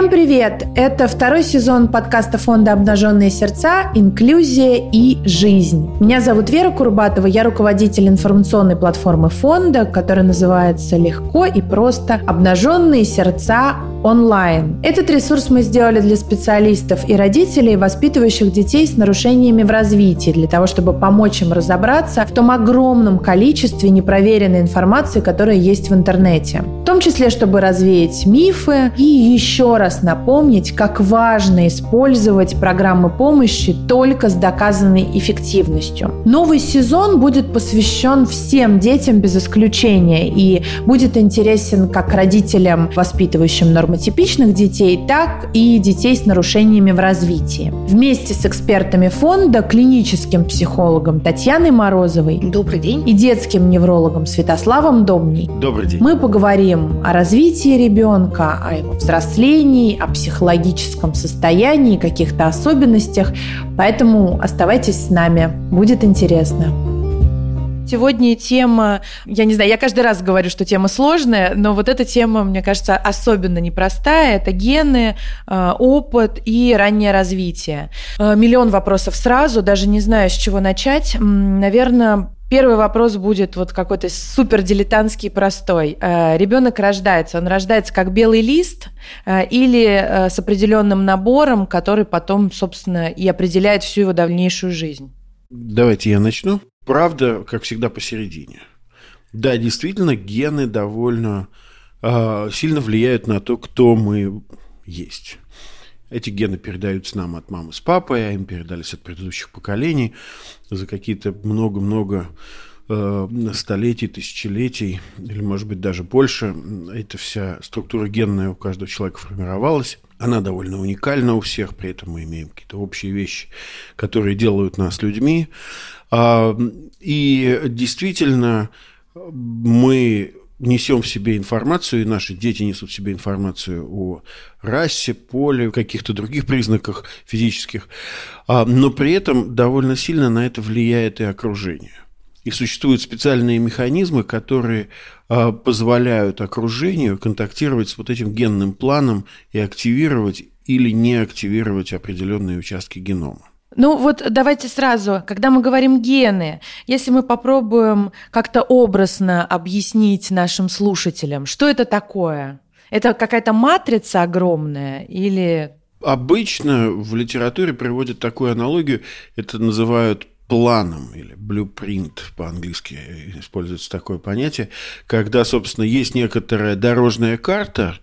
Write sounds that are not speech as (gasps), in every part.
Всем привет! Это второй сезон подкаста фонда «Обнаженные сердца. Инклюзия и жизнь». Меня зовут Вера Курбатова, я руководитель информационной платформы фонда, которая называется «Легко и просто. Обнаженные сердца онлайн. Этот ресурс мы сделали для специалистов и родителей, воспитывающих детей с нарушениями в развитии, для того, чтобы помочь им разобраться в том огромном количестве непроверенной информации, которая есть в интернете. В том числе, чтобы развеять мифы и еще раз напомнить, как важно использовать программы помощи только с доказанной эффективностью. Новый сезон будет посвящен всем детям без исключения и будет интересен как родителям, воспитывающим нормативные нормотипичных детей, так и детей с нарушениями в развитии. Вместе с экспертами фонда, клиническим психологом Татьяной Морозовой Добрый день. и детским неврологом Святославом Домней Добрый день. мы поговорим о развитии ребенка, о его взрослении, о психологическом состоянии, каких-то особенностях. Поэтому оставайтесь с нами, будет интересно. Сегодня тема, я не знаю, я каждый раз говорю, что тема сложная, но вот эта тема, мне кажется, особенно непростая. Это гены, э, опыт и раннее развитие. Э, миллион вопросов сразу, даже не знаю, с чего начать. Наверное, Первый вопрос будет вот какой-то супер дилетантский простой. Э, Ребенок рождается, он рождается как белый лист или с определенным набором, который потом, собственно, и определяет всю его дальнейшую жизнь. Давайте я начну. Правда, как всегда, посередине. Да, действительно, гены довольно э, сильно влияют на то, кто мы есть. Эти гены передаются нам от мамы с папой, а им передались от предыдущих поколений за какие-то много-много э, столетий, тысячелетий, или, может быть, даже больше. Эта вся структура генная у каждого человека формировалась. Она довольно уникальна у всех, при этом мы имеем какие-то общие вещи, которые делают нас людьми. А, и действительно, мы несем в себе информацию, и наши дети несут в себе информацию о расе, поле, каких-то других признаках физических, а, но при этом довольно сильно на это влияет и окружение. И существуют специальные механизмы, которые а, позволяют окружению контактировать с вот этим генным планом и активировать или не активировать определенные участки генома. Ну вот давайте сразу, когда мы говорим гены, если мы попробуем как-то образно объяснить нашим слушателям, что это такое? Это какая-то матрица огромная или... Обычно в литературе приводят такую аналогию, это называют планом или blueprint по-английски используется такое понятие, когда, собственно, есть некоторая дорожная карта,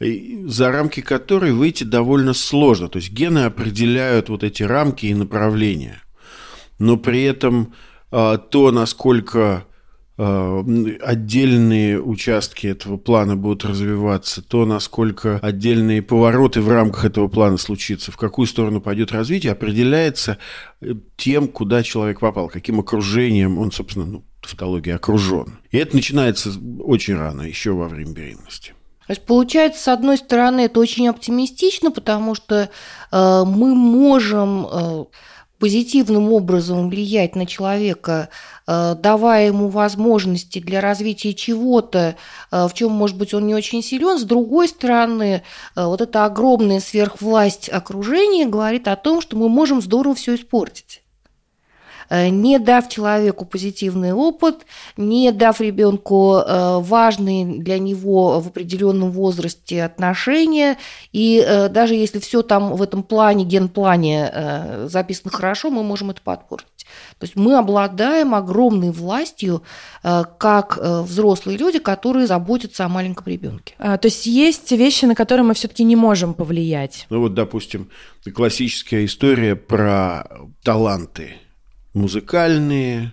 за рамки которой выйти довольно сложно. То есть гены определяют вот эти рамки и направления. Но при этом а, то, насколько а, отдельные участки этого плана будут развиваться, то, насколько отдельные повороты в рамках этого плана случится, в какую сторону пойдет развитие, определяется э, тем, куда человек попал, каким окружением он, собственно, ну, тавтологии окружен. И это начинается очень рано, еще во время беременности. То есть получается, с одной стороны, это очень оптимистично, потому что э, мы можем э, позитивным образом влиять на человека, э, давая ему возможности для развития чего-то, э, в чем, может быть, он не очень силен. С другой стороны, э, вот эта огромная сверхвласть окружения говорит о том, что мы можем здорово все испортить. Э, не дав человеку позитивный опыт, не дав ребенку э, важные для него в определенном возрасте отношения, и э, даже если все там в этом плане, генплане записано хорошо, мы можем это подпортить. То есть мы обладаем огромной властью как взрослые люди, которые заботятся о маленьком ребенке. А, то есть есть вещи, на которые мы все-таки не можем повлиять. Ну вот, допустим, классическая история про таланты музыкальные,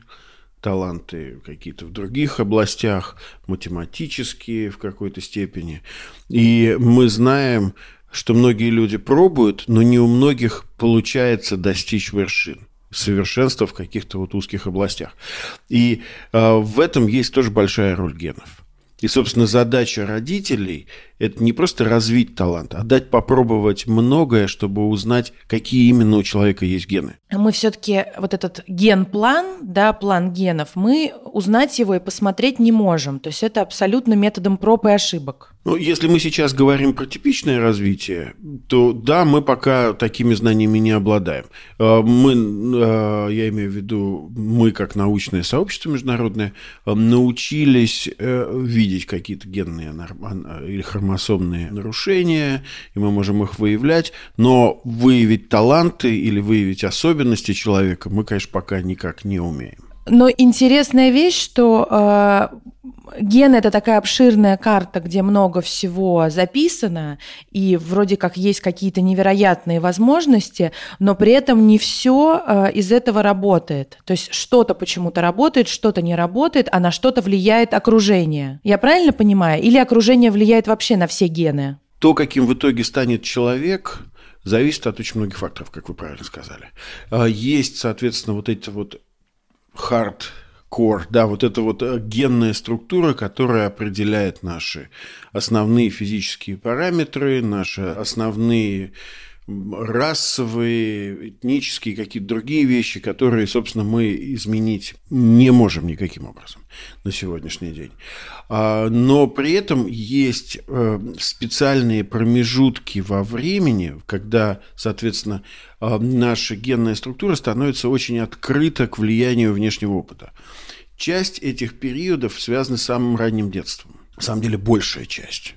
таланты какие-то в других областях, математические в какой-то степени. И мы знаем, что многие люди пробуют, но не у многих получается достичь вершин совершенства в каких-то вот узких областях. И э, в этом есть тоже большая роль генов. И, собственно, задача родителей это не просто развить талант, а дать попробовать многое, чтобы узнать, какие именно у человека есть гены. Мы все-таки вот этот ген-план, да, план генов, мы узнать его и посмотреть не можем. То есть это абсолютно методом проб и ошибок. Ну, если мы сейчас говорим про типичное развитие, то да, мы пока такими знаниями не обладаем. А, мы, а, я имею в виду, мы как научное сообщество международное а, научились э, видеть какие-то генные или хромосомные нарушения, и мы можем их выявлять, но выявить таланты или выявить особенности человека мы, конечно, пока никак не умеем. Но интересная вещь, что э, ген это такая обширная карта, где много всего записано, и вроде как есть какие-то невероятные возможности, но при этом не все э, из этого работает. То есть что-то почему-то работает, что-то не работает, а на что-то влияет окружение. Я правильно понимаю? Или окружение влияет вообще на все гены? То, каким в итоге станет человек, зависит от очень многих факторов, как вы правильно сказали. А, есть, соответственно, вот эти вот hardcore, да, вот эта вот э, генная структура, которая определяет наши основные физические параметры, наши основные расовые, этнические, какие-то другие вещи, которые, собственно, мы изменить не можем никаким образом на сегодняшний день. А, но при этом есть э, специальные промежутки во времени, когда, соответственно, э, наша генная структура становится очень открыта к влиянию внешнего опыта. Часть этих периодов связана с самым ранним детством. На самом деле, большая часть.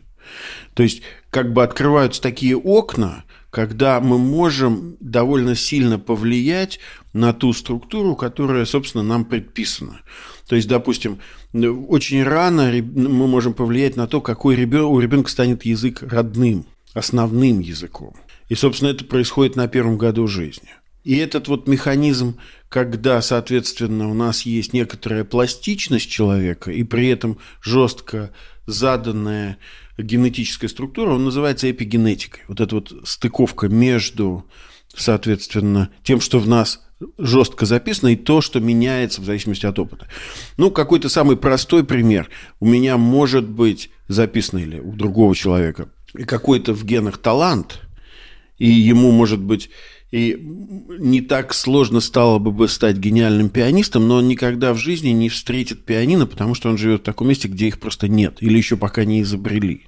То есть, как бы открываются такие окна, когда мы можем довольно сильно повлиять на ту структуру, которая, собственно, нам предписана. То есть, допустим, очень рано мы можем повлиять на то, какой ребенок, у ребенка станет язык родным, основным языком. И, собственно, это происходит на первом году жизни. И этот вот механизм, когда, соответственно, у нас есть некоторая пластичность человека, и при этом жестко заданная генетическая структура, он называется эпигенетикой. Вот эта вот стыковка между, соответственно, тем, что в нас жестко записано, и то, что меняется в зависимости от опыта. Ну, какой-то самый простой пример. У меня может быть записано или у другого человека какой-то в генах талант, и ему может быть и не так сложно стало бы стать гениальным пианистом, но он никогда в жизни не встретит пианино, потому что он живет в таком месте, где их просто нет, или еще пока не изобрели.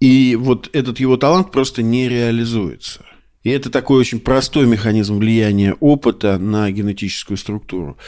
И вот этот его талант просто не реализуется. И это такой очень простой механизм влияния опыта на генетическую структуру.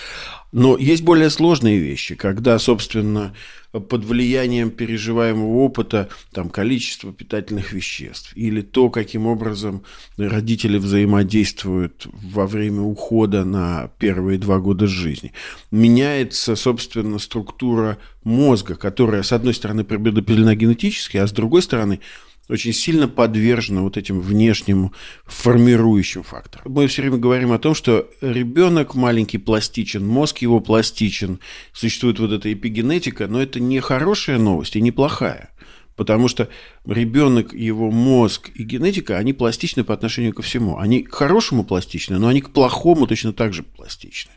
Но есть более сложные вещи, когда, собственно, под влиянием переживаемого опыта, там, количество питательных веществ или то, каким образом родители взаимодействуют во время ухода на первые два года жизни, меняется, собственно, структура мозга, которая, с одной стороны, предопределена генетически, а с другой стороны, очень сильно подвержена вот этим внешним формирующим факторам. Мы все время говорим о том, что ребенок маленький пластичен, мозг его пластичен, существует вот эта эпигенетика, но это не хорошая новость и не плохая. Потому что ребенок, его мозг и генетика, они пластичны по отношению ко всему. Они к хорошему пластичны, но они к плохому точно так же пластичны.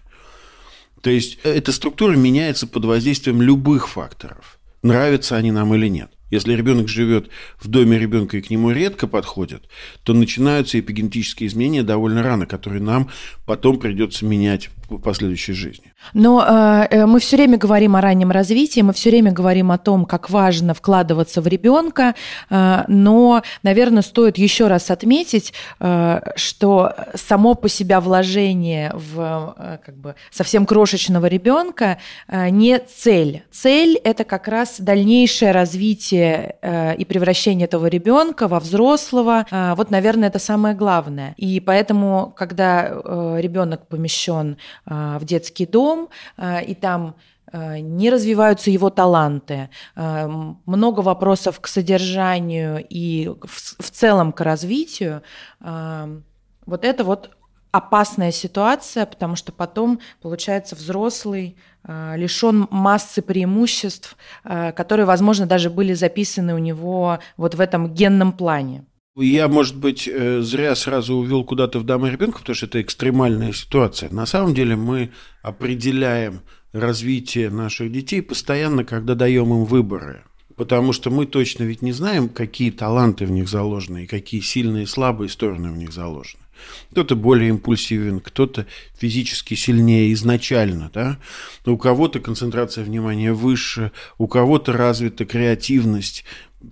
То есть эта структура меняется под воздействием любых факторов. Нравятся они нам или нет. Если ребенок живет в доме ребенка и к нему редко подходят, то начинаются эпигенетические изменения довольно рано, которые нам потом придется менять в последующей жизни. Но э, э, мы все время говорим о раннем развитии, мы все время говорим о том, как важно вкладываться в ребенка, э, но, наверное, стоит еще раз отметить, э, что само по себе вложение в э, как бы совсем крошечного ребенка э, не цель. Цель это как раз дальнейшее развитие э, и превращение этого ребенка во взрослого. Э, вот, наверное, это самое главное. И поэтому, когда э, ребенок помещен в детский дом э, и там э, не развиваются его таланты, э, много вопросов к содержанию и в целом к развитию. Вот это вот опасная ситуация, потому что потом получается взрослый лишен массы преимуществ, которые, возможно, даже были записаны у него вот в этом генном плане. Я, может быть, э, зря сразу увел куда-то в дамы ребенка, потому что это экстремальная ситуация. На самом деле мы определяем развитие наших детей постоянно, когда даем им выборы. Потому что мы точно ведь не знаем, какие таланты в них заложены и какие сильные и слабые стороны в них заложены. Кто-то более импульсивен, кто-то физически сильнее изначально. Да? у кого-то концентрация внимания выше, у кого-то развита креативность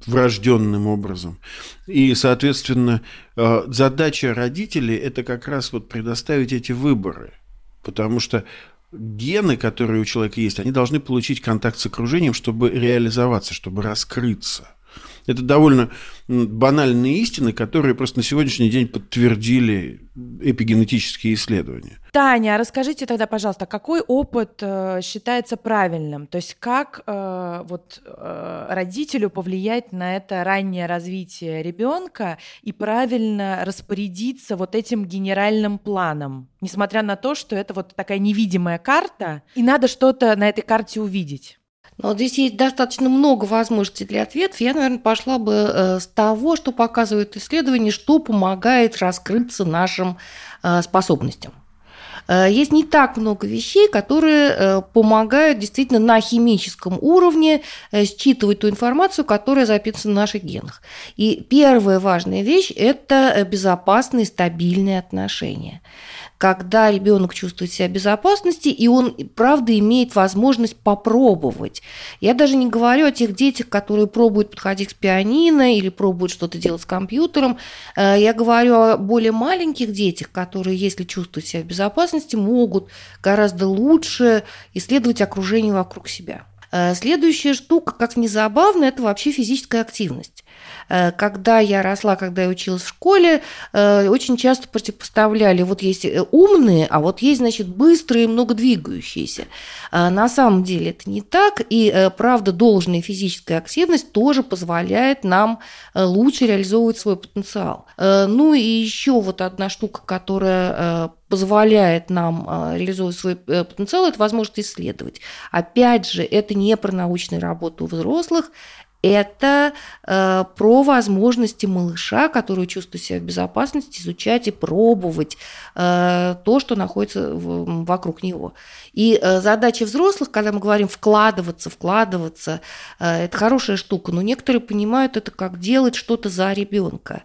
врожденным образом. И, соответственно, э, задача родителей – это как раз вот предоставить эти выборы. Потому что гены, которые у человека есть, они должны получить контакт с окружением, чтобы реализоваться, чтобы раскрыться. Это довольно банальные истины, которые просто на сегодняшний день подтвердили эпигенетические исследования. Таня, а расскажите тогда, пожалуйста, какой опыт э, считается правильным? То есть как э, вот э, родителю повлиять на это раннее развитие ребенка и правильно распорядиться вот этим генеральным планом, несмотря на то, что это вот такая невидимая карта, и надо что-то на этой карте увидеть? Но вот здесь есть достаточно много возможностей для ответов. Я, наверное, пошла бы э, с того, что показывают исследования, что помогает раскрыться нашим э, способностям. Э, есть не так много вещей, которые помогают действительно на химическом уровне считывать ту информацию, которая записана в наших генах. И первая важная вещь – это безопасные, стабильные отношения когда ребенок чувствует себя в безопасности, и он, правда, имеет возможность попробовать. Я даже не говорю о тех детях, которые пробуют подходить к пианино или пробуют что-то делать с компьютером. Э, я говорю о более маленьких детях, которые, если чувствуют себя в безопасности, могут гораздо лучше исследовать окружение вокруг себя. Э, следующая штука, как ни забавно, это вообще физическая активность. Э, когда я росла, когда я училась в школе, э, очень часто противопоставляли, вот есть э, умные, а вот есть, значит, быстрые, много двигающиеся. На самом деле это не так, и, правда, должная физическая активность тоже позволяет нам лучше реализовывать свой потенциал. Ну и еще вот одна штука, которая позволяет нам реализовывать свой потенциал, это возможность исследовать. Опять же, это не про научную работу у взрослых, это э, про возможности малыша, который чувствует себя в безопасности, изучать и пробовать э, то, что находится в, вокруг него. И э, задача взрослых, когда мы говорим вкладываться, вкладываться, э, это хорошая штука, но некоторые понимают это как делать что-то за ребенка.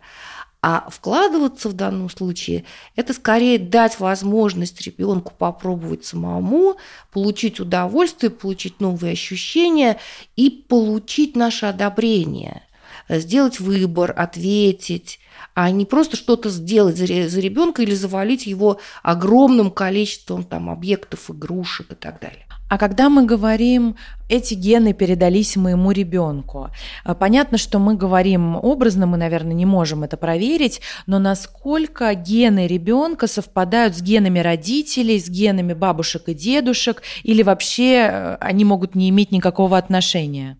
А вкладываться в данном случае – это скорее дать возможность ребенку попробовать самому, получить удовольствие, получить новые ощущения и получить наше одобрение, сделать выбор, ответить, а не просто что-то сделать за, ребенка или завалить его огромным количеством там, объектов, игрушек и так далее. А когда мы говорим, эти гены передались моему ребенку, э, понятно, что мы говорим образно, мы, наверное, не можем это проверить, но насколько гены ребенка совпадают с генами родителей, с генами бабушек и дедушек, или вообще э, они могут не иметь никакого отношения?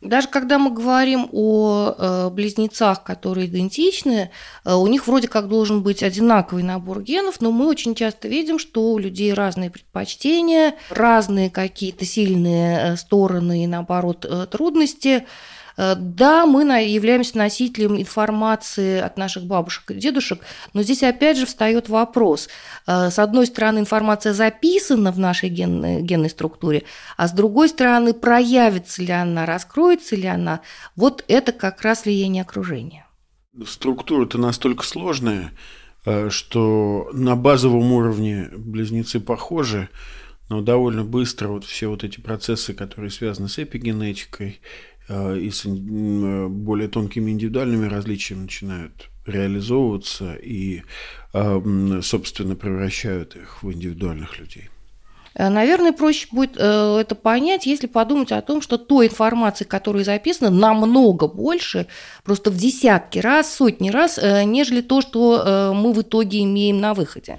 Даже когда мы говорим о э, близнецах, которые идентичны, э, у них вроде как должен быть одинаковый набор генов, но мы очень часто видим, что у людей разные предпочтения, разные какие-то сильные э, стороны и, наоборот, трудности. Э, да, мы являемся носителем информации от наших бабушек и дедушек, но здесь опять же встает вопрос. Э, с одной стороны, информация записана в нашей генной, генной структуре, а с другой стороны, проявится ли она, раскроется ли она, вот это как раз влияние окружения. Структура-то настолько сложная, э, что на базовом уровне близнецы похожи, но довольно быстро вот все вот эти процессы, которые связаны с эпигенетикой и с э, более тонкими индивидуальными различиями начинают реализовываться и, э, собственно, превращают их в индивидуальных людей. Наверное, проще будет это понять, если подумать о том, что той информации, которая записана, намного больше, просто в десятки раз, сотни раз, нежели то, что мы в итоге имеем на выходе.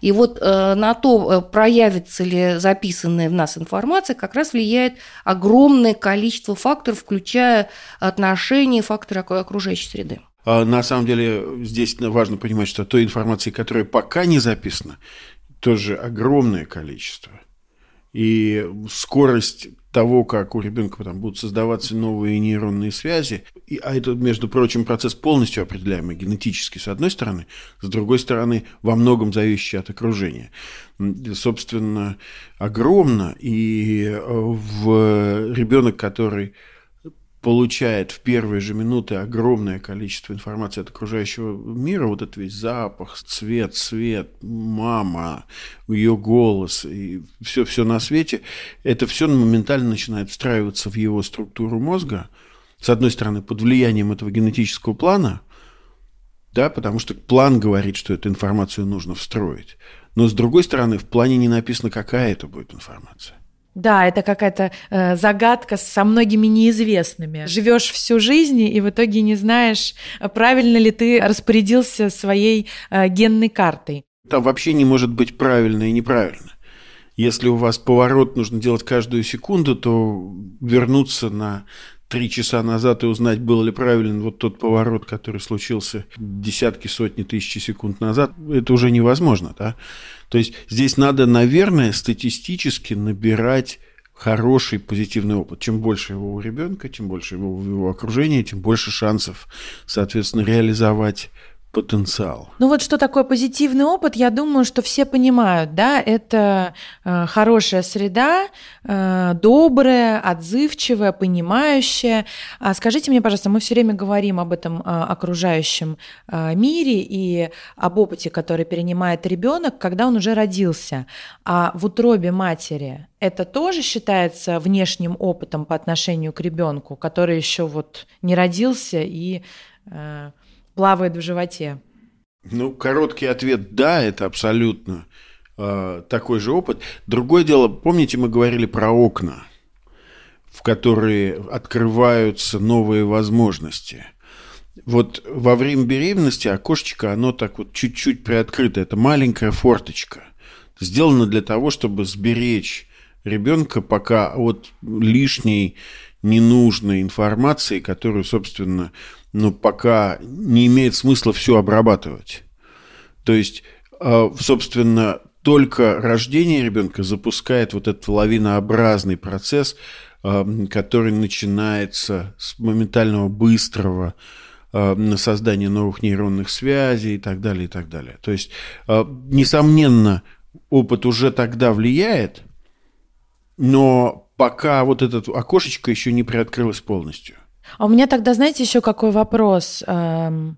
И вот э, на то, э, проявится ли записанная в нас информация, как раз влияет огромное количество факторов, включая отношения, факторы окружающей среды. А на самом деле здесь важно понимать, что той информации, которая пока не записана, тоже огромное количество. И скорость того, как у ребенка там будут создаваться новые нейронные связи. И, а это, между прочим, процесс полностью определяемый генетически, с одной стороны, с другой стороны, во многом зависящий от окружения. Собственно, огромно. И э, в ребенок, который получает в первые же минуты огромное количество информации от окружающего мира, вот этот весь запах, цвет, свет, мама, ее голос и все, все на свете, это все моментально начинает встраиваться в его структуру мозга, с одной стороны, под влиянием этого генетического плана, да, потому что план говорит, что эту информацию нужно встроить. Но с другой стороны, в плане не написано, какая это будет информация. Да, это какая-то э, загадка со многими неизвестными. Живешь всю жизнь и в итоге не знаешь, правильно ли ты распорядился своей э, генной картой. Там вообще не может быть правильно и неправильно. Если у вас поворот нужно делать каждую секунду, то вернуться на три часа назад и узнать, был ли правилен вот тот поворот, который случился десятки, сотни, тысячи секунд назад, это уже невозможно. Да? То есть здесь надо, наверное, статистически набирать хороший позитивный опыт. Чем больше его у ребенка, чем больше его в его окружении, тем больше шансов, соответственно, реализовать потенциал. Ну вот что такое позитивный опыт, я думаю, что все понимают, да, это э, хорошая среда, э, добрая, отзывчивая, понимающая. А скажите мне, пожалуйста, мы все время говорим об этом э, окружающем э, мире и об опыте, который перенимает ребенок, когда он уже родился. А в утробе матери это тоже считается внешним опытом по отношению к ребенку, который еще вот не родился и э, плавает в животе? Ну, короткий ответ – да, это абсолютно э, такой же опыт. Другое дело, помните, мы говорили про окна, в которые открываются новые возможности. Вот во время беременности окошечко, оно так вот чуть-чуть приоткрыто. Это маленькая форточка. Сделано для того, чтобы сберечь ребенка пока от лишней ненужной информации, которую, собственно, ну, пока не имеет смысла все обрабатывать. То есть, а, собственно, только рождение ребенка запускает вот этот лавинообразный процесс, а, который начинается с моментального быстрого а, на создание новых нейронных связей и так далее, и так далее. То есть, несомненно, опыт уже тогда влияет, но пока вот это окошечко еще не приоткрылось полностью. А у меня тогда, знаете, еще какой вопрос? Эм,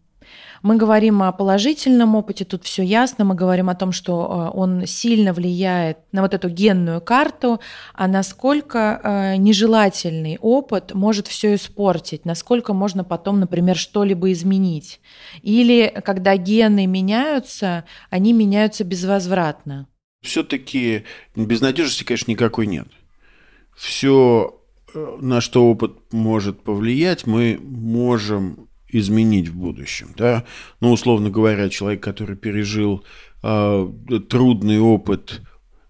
мы говорим о положительном опыте, тут все ясно, мы говорим о том, что э, он сильно влияет на вот эту генную карту, а насколько э, нежелательный опыт может все испортить, насколько можно потом, например, что-либо изменить. Или когда гены меняются, они меняются безвозвратно. Все-таки безнадежности, конечно, никакой нет. Все на что опыт может повлиять, мы можем изменить в будущем. Да? Ну, условно говоря, человек, который пережил э, трудный опыт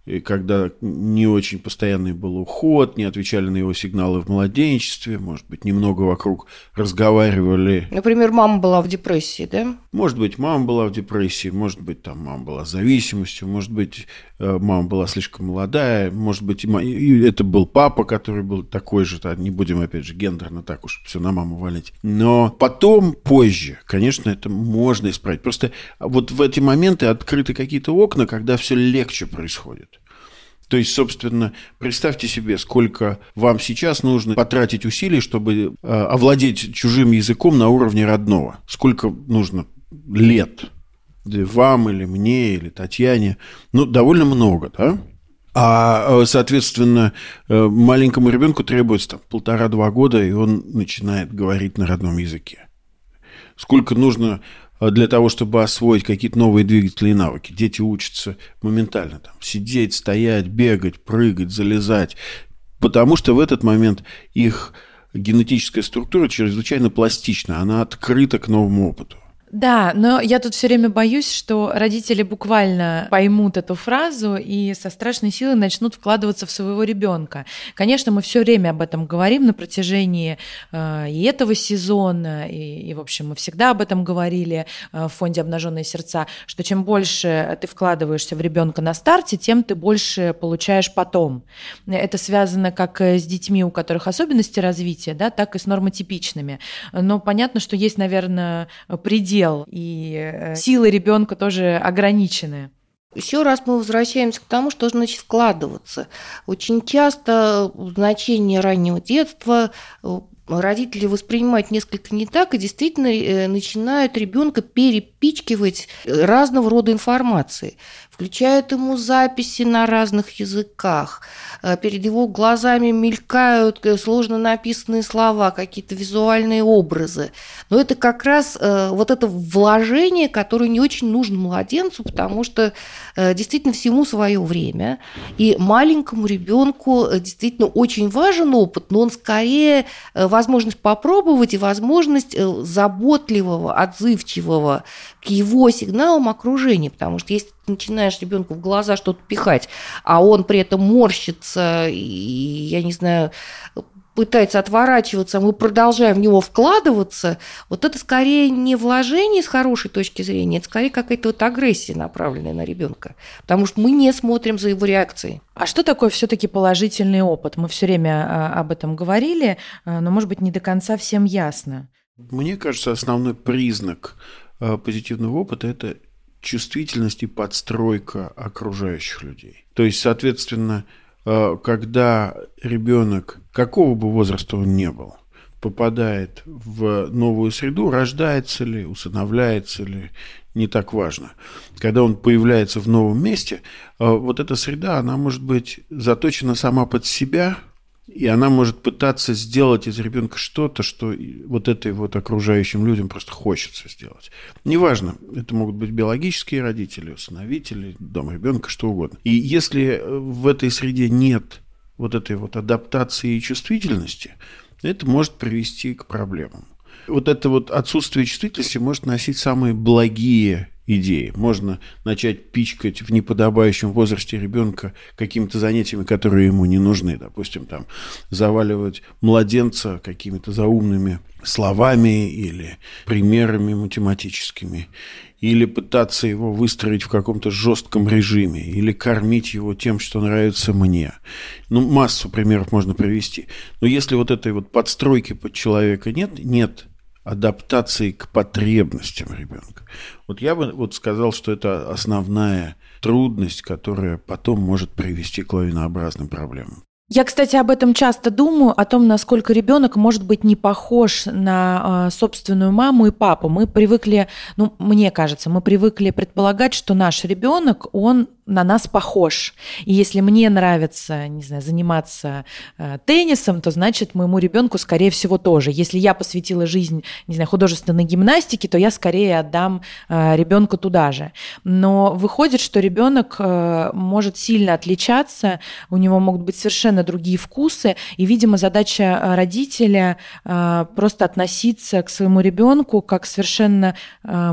и когда не очень постоянный был уход, не отвечали на его сигналы в младенчестве, может быть, немного вокруг разговаривали. Например, мама была в депрессии, да? Может быть, мама была в депрессии, может быть, там мама была зависимостью, может быть, э, мама была слишком молодая, может быть, и это был папа, который был такой же, не будем, опять же, гендерно так уж все на маму валить. Но потом, позже, конечно, это можно исправить. Просто вот в эти моменты открыты какие-то окна, когда все легче происходит. То есть, собственно, представьте себе, сколько вам сейчас нужно потратить усилий, чтобы э, овладеть чужим языком на уровне родного. Сколько нужно лет вам или мне, или Татьяне. Ну, довольно много, да? А, э, соответственно, э, маленькому ребенку требуется там полтора-два года, и он начинает говорить на родном языке. Сколько нужно для того, чтобы освоить какие-то новые двигатели и навыки. Дети учатся моментально там, сидеть, стоять, бегать, прыгать, залезать, потому что в этот момент их генетическая структура чрезвычайно пластична, она открыта к новому опыту. Да, но я тут все время боюсь, что родители буквально поймут эту фразу и со страшной силой начнут вкладываться в своего ребенка. Конечно, мы все время об этом говорим на протяжении э, и этого сезона, и, и, в общем, мы всегда об этом говорили э, в фонде «Обнаженные сердца», что чем больше ты вкладываешься в ребенка на старте, тем ты больше получаешь потом. Это связано как с детьми, у которых особенности развития, да, так и с нормотипичными. Но понятно, что есть, наверное, предел дел, и э, силы ребенка тоже ограничены. Еще раз мы возвращаемся к тому, что значит вкладываться. Очень часто значение раннего детства э, родители воспринимают несколько не так и действительно э, начинают ребенка перепичкивать разного рода информацией включают ему записи на разных языках, э, перед его глазами мелькают э, сложно написанные слова, какие-то визуальные образы. Но это как раз э, вот это вложение, которое не очень нужно младенцу, потому что действительно всему свое время. И маленькому ребенку действительно очень важен опыт, но он скорее возможность попробовать и возможность заботливого, отзывчивого к его сигналам окружения, потому что если ты начинаешь ребенку в глаза что-то пихать, а он при этом морщится и, я не знаю, пытается отворачиваться, а мы продолжаем в него вкладываться, вот это скорее не вложение с хорошей точки зрения, это скорее какая-то вот агрессия, направленная на ребенка, потому что мы не смотрим за его реакцией. А что такое все-таки положительный опыт? Мы все время а, об этом говорили, а, но, может быть, не до конца всем ясно. Мне кажется, основной признак позитивного опыта – это чувствительность и подстройка окружающих людей. То есть, соответственно, а, когда ребенок, какого бы возраста он ни был, попадает в новую среду, рождается ли, усыновляется ли, не так важно. Когда он появляется в новом месте, а, вот эта среда, она может быть заточена сама под себя – и она может пытаться сделать из ребенка что-то, что вот этой вот окружающим людям просто хочется сделать. Неважно, это могут быть биологические родители, усыновители, дом ребенка, что угодно. И если в этой среде нет вот этой вот адаптации и чувствительности, это может привести к проблемам. Вот это вот отсутствие чувствительности может носить самые благие идеи. Можно начать пичкать в неподобающем возрасте ребенка какими-то занятиями, которые ему не нужны. Допустим, там заваливать младенца какими-то заумными словами или примерами математическими, или пытаться его выстроить в каком-то жестком режиме, или кормить его тем, что нравится мне. Ну, массу примеров можно привести. Но если вот этой вот подстройки под человека нет, нет адаптации к потребностям ребенка. Вот я бы вот сказал, что это основная трудность, которая потом может привести к лавинообразным проблемам. Я, кстати, об этом часто думаю, о том, насколько ребенок может быть не похож на э, собственную маму и папу. Мы привыкли, ну, мне кажется, мы привыкли предполагать, что наш ребенок, он на нас похож. И если мне нравится, не знаю, заниматься э, теннисом, то значит моему ребенку, скорее всего, тоже. Если я посвятила жизнь, не знаю, художественной гимнастике, то я скорее отдам э, ребенку туда же. Но выходит, что ребенок э, может сильно отличаться, у него могут быть совершенно другие вкусы, и, видимо, задача э, родителя э, просто относиться к своему ребенку как совершенно э,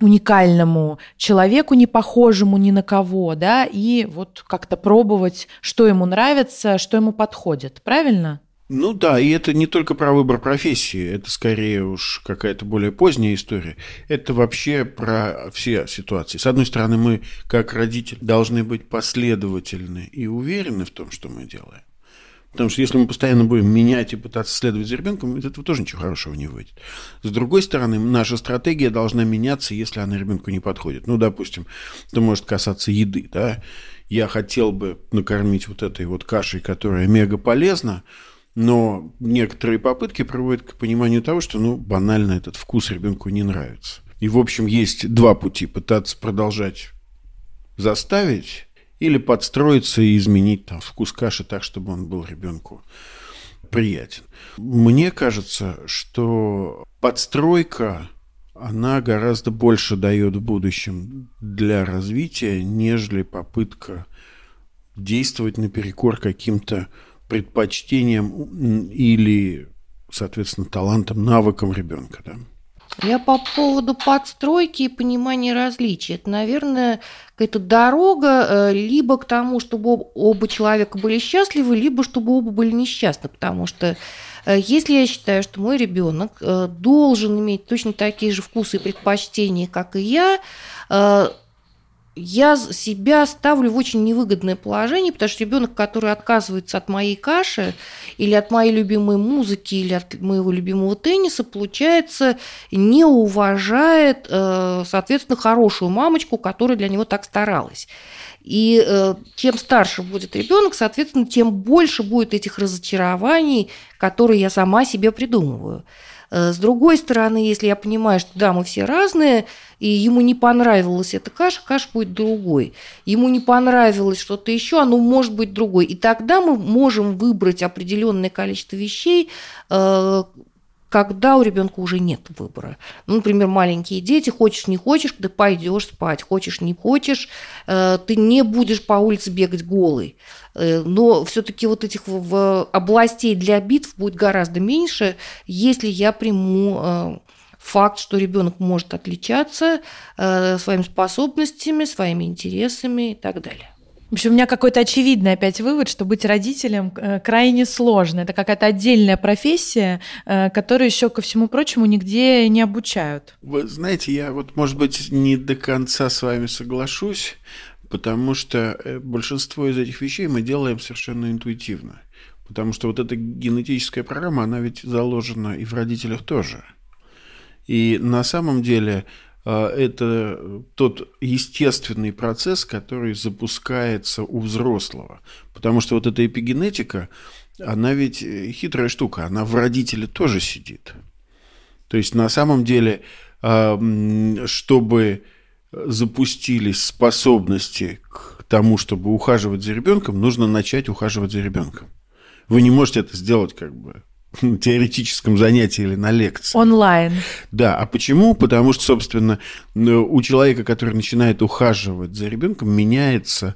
уникальному человеку, не похожему ни на кого, да, и вот как-то пробовать, что ему нравится, что ему подходит. Правильно? Ну да, и это не только про выбор профессии, это скорее уж какая-то более поздняя история. Это вообще про все ситуации. С одной стороны, мы, как родители, должны быть последовательны и уверены в том, что мы делаем. Потому что если мы постоянно будем менять и пытаться следовать за ребенком, из этого тоже ничего хорошего не выйдет. С другой стороны, наша стратегия должна меняться, если она ребенку не подходит. Ну, допустим, это может касаться еды, да. Я хотел бы накормить вот этой вот кашей, которая мега полезна, но некоторые попытки приводят к пониманию того, что, ну, банально этот вкус ребенку не нравится. И, в общем, есть два пути. Пытаться продолжать заставить или подстроиться и изменить там вкус каши так, чтобы он был ребенку приятен. Мне кажется, что подстройка, она гораздо больше дает в будущем для развития, нежели попытка действовать наперекор каким-то предпочтениям или, соответственно, талантам, навыкам ребенка. Да? Я по поводу подстройки и понимания различий. Это, наверное, какая-то дорога э, либо к тому, чтобы оба человека были счастливы, либо чтобы оба были несчастны. Потому что э, если я считаю, что мой ребенок э, должен иметь точно такие же вкусы и предпочтения, как и я, я себя ставлю в очень невыгодное положение, потому что ребенок, который отказывается от моей каши или от моей любимой музыки или от моего любимого тенниса, получается, не уважает, э, соответственно, хорошую мамочку, которая для него так старалась. И э, чем старше будет ребенок, соответственно, тем больше будет этих разочарований, которые я сама себе придумываю. Э, с другой стороны, если я понимаю, что да, мы все разные, и ему не понравилась эта каша, каша будет другой. Ему не понравилось что-то еще, оно может быть другой. И тогда мы можем выбрать определенное количество вещей, э, когда у ребенка уже нет выбора. Ну, например, маленькие дети, хочешь не хочешь, ты пойдешь спать, хочешь не хочешь, э, ты не будешь по улице бегать голый. Э, но все-таки вот этих областей для битв будет гораздо меньше, если я приму э, факт, что ребенок может отличаться своими способностями, своими интересами и так далее. В общем, у меня какой-то очевидный опять вывод, что быть родителем э, крайне сложно. Это какая-то отдельная профессия, э, которую еще, ко всему прочему, нигде не обучают. Вы знаете, я вот, может быть, не до конца с вами соглашусь, потому что э, большинство из этих вещей мы делаем совершенно интуитивно. Потому что вот эта генетическая программа, она ведь заложена и в родителях тоже. И на самом деле это тот естественный процесс, который запускается у взрослого. Потому что вот эта эпигенетика, она ведь э, хитрая штука, она в родителе тоже сидит. То есть на самом деле, а, чтобы запустились способности к тому, чтобы ухаживать за ребенком, нужно начать ухаживать за ребенком. Вы не можете это сделать как бы (laughs) теоретическом занятии или на лекции. Онлайн. Да, а почему? Потому что, собственно, у человека, который начинает ухаживать за ребенком, меняется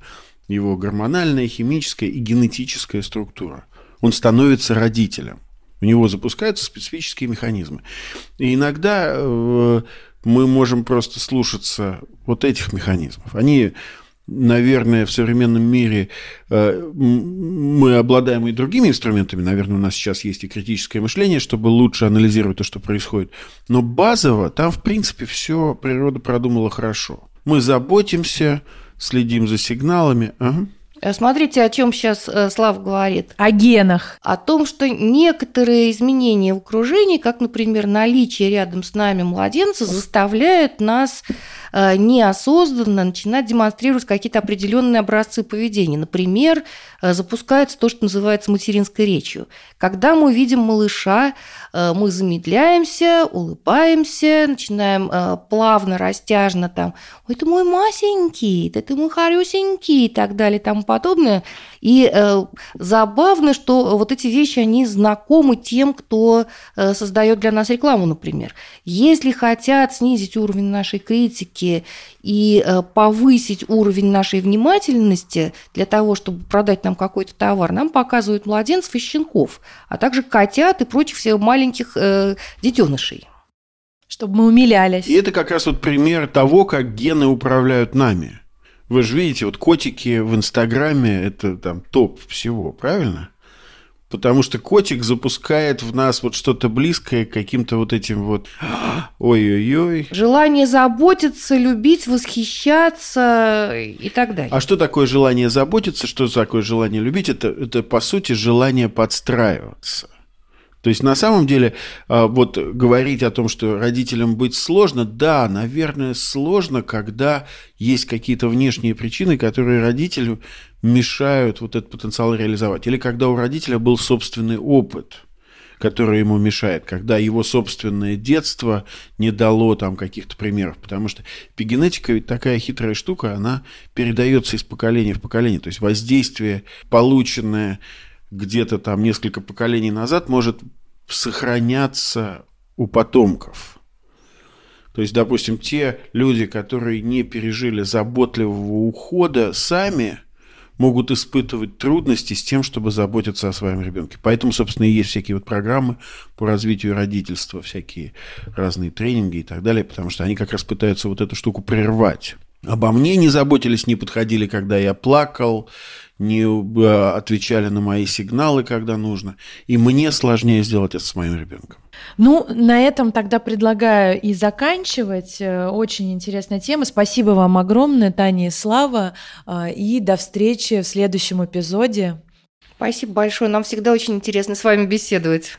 его гормональная, химическая и генетическая структура. Он становится родителем. У него запускаются специфические механизмы. И иногда э, мы можем просто слушаться вот этих механизмов. Они наверное, в современном мире э, мы обладаем и другими инструментами. Наверное, у нас сейчас есть и критическое мышление, чтобы лучше анализировать то, что происходит. Но базово там, в принципе, все природа продумала хорошо. Мы заботимся, следим за сигналами. Ага. Э, смотрите, о чем сейчас э, Слав говорит. О генах. О том, что некоторые изменения в окружении, как, например, наличие рядом с нами младенца, заставляют нас Э, неосознанно начинать демонстрировать какие-то определенные образцы поведения. Например, запускается то, что называется материнской речью. Когда мы видим малыша, мы замедляемся, улыбаемся, начинаем плавно, растяжно там, ой, ты мой масенький, ты мой харюсенький и так далее и тому подобное. И забавно, что вот эти вещи, они знакомы тем, кто создает для нас рекламу, например. Если хотят снизить уровень нашей критики, и э, повысить уровень нашей внимательности для того, чтобы продать нам какой-то товар, нам показывают младенцев и щенков, а также котят и прочих всех маленьких э, детенышей. Чтобы мы умилялись. И это как раз вот пример того, как гены управляют нами. Вы же видите, вот котики в Инстаграме – это там топ всего, правильно? Потому что котик запускает в нас вот что-то близкое к каким-то вот этим вот (gasps) ой-ой-ой. Желание заботиться, любить, восхищаться и так далее. А что такое желание заботиться, что такое желание любить? Это, это по сути желание подстраиваться. То есть на самом деле а, вот говорить о том, что родителям быть сложно, да, наверное, сложно, когда есть какие-то внешние причины, которые родителю мешают вот этот потенциал реализовать. Или когда у родителя был собственный опыт, который ему мешает, когда его собственное детство не дало там каких-то примеров, потому что эпигенетика ведь такая хитрая штука, она передается из поколения в поколение, то есть воздействие, полученное где-то там несколько поколений назад может сохраняться у потомков. То есть, допустим, те люди, которые не пережили заботливого ухода сами, могут испытывать трудности с тем, чтобы заботиться о своем ребенке. Поэтому, собственно, и есть всякие вот программы по развитию родительства, всякие разные тренинги и так далее, потому что они как раз пытаются вот эту штуку прервать. Обо мне не заботились, не подходили, когда я плакал, не э, отвечали на мои сигналы, когда нужно. И мне сложнее сделать это с моим ребенком. Ну, на этом тогда предлагаю и заканчивать. Э, очень интересная тема. Спасибо вам огромное, Таня и Слава. Э, и до встречи в следующем эпизоде. Спасибо большое. Нам всегда очень интересно с вами беседовать.